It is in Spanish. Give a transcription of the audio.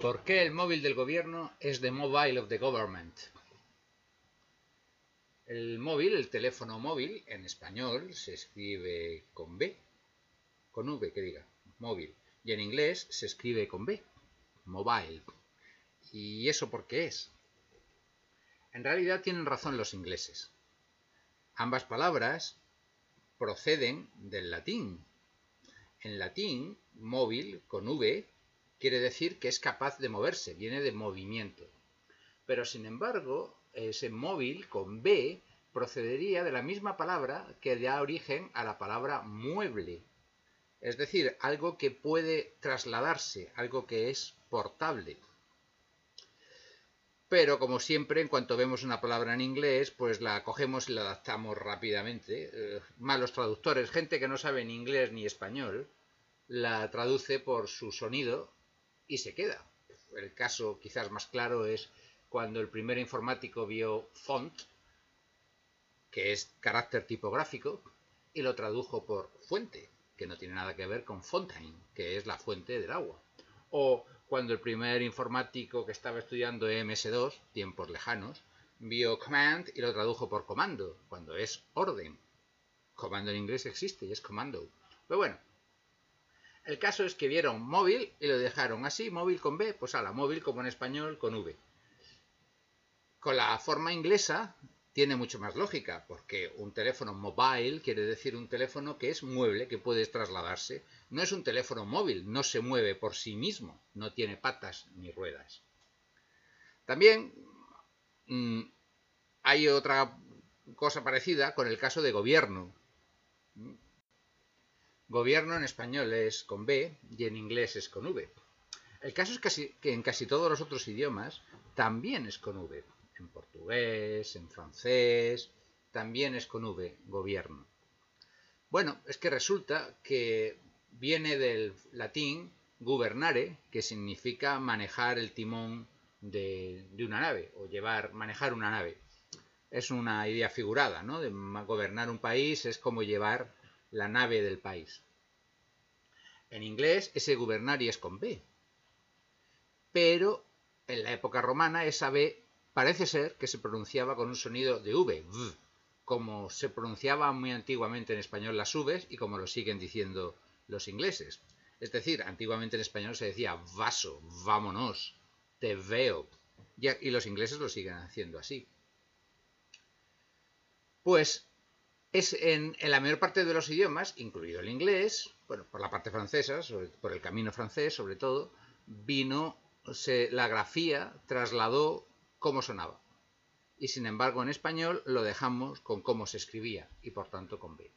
¿Por qué el móvil del gobierno es the mobile of the government? El móvil, el teléfono móvil, en español se escribe con B, con V, que diga, móvil. Y en inglés se escribe con B, mobile. ¿Y eso por qué es? En realidad tienen razón los ingleses. Ambas palabras proceden del latín. En latín, móvil con V quiere decir que es capaz de moverse, viene de movimiento. Pero sin embargo, ese móvil con B procedería de la misma palabra que da origen a la palabra mueble. Es decir, algo que puede trasladarse, algo que es portable. Pero como siempre, en cuanto vemos una palabra en inglés, pues la cogemos y la adaptamos rápidamente. Eh, malos traductores, gente que no sabe ni inglés ni español, la traduce por su sonido y se queda. El caso quizás más claro es cuando el primer informático vio font, que es carácter tipográfico, y lo tradujo por fuente, que no tiene nada que ver con fontaine, que es la fuente del agua. O cuando el primer informático que estaba estudiando MS2, tiempos lejanos, vio command y lo tradujo por comando, cuando es orden. Comando en inglés existe y es comando. Pero bueno, el caso es que vieron móvil y lo dejaron así, móvil con B, pues a la móvil como en español con V. Con la forma inglesa tiene mucho más lógica, porque un teléfono mobile quiere decir un teléfono que es mueble, que puede trasladarse. No es un teléfono móvil, no se mueve por sí mismo, no tiene patas ni ruedas. También mm, hay otra cosa parecida con el caso de gobierno. Gobierno en español es con B y en inglés es con V. El caso es que en casi todos los otros idiomas también es con V. En portugués, en francés, también es con V, gobierno. Bueno, es que resulta que viene del latín gubernare, que significa manejar el timón de, de, una nave o llevar, manejar una nave. Es una idea figurada, ¿no? De gobernar un país es como llevar la nave del país. En inglés ese gubernari es con B. Pero en la época romana esa B parece ser que se pronunciaba con un sonido de V, v como se pronunciaba muy antiguamente en español las Vs y como lo siguen diciendo los ingleses. Es decir, antiguamente en español se decía vaso, vámonos, te veo. Y los ingleses lo siguen haciendo así. Pues es en, la mayor parte de los idiomas, incluido el inglés, bueno, por la parte francesa, por el camino francés sobre todo, vino, la grafía trasladó cómo sonaba. Y sin embargo en español lo dejamos con cómo se escribía y por tanto con B.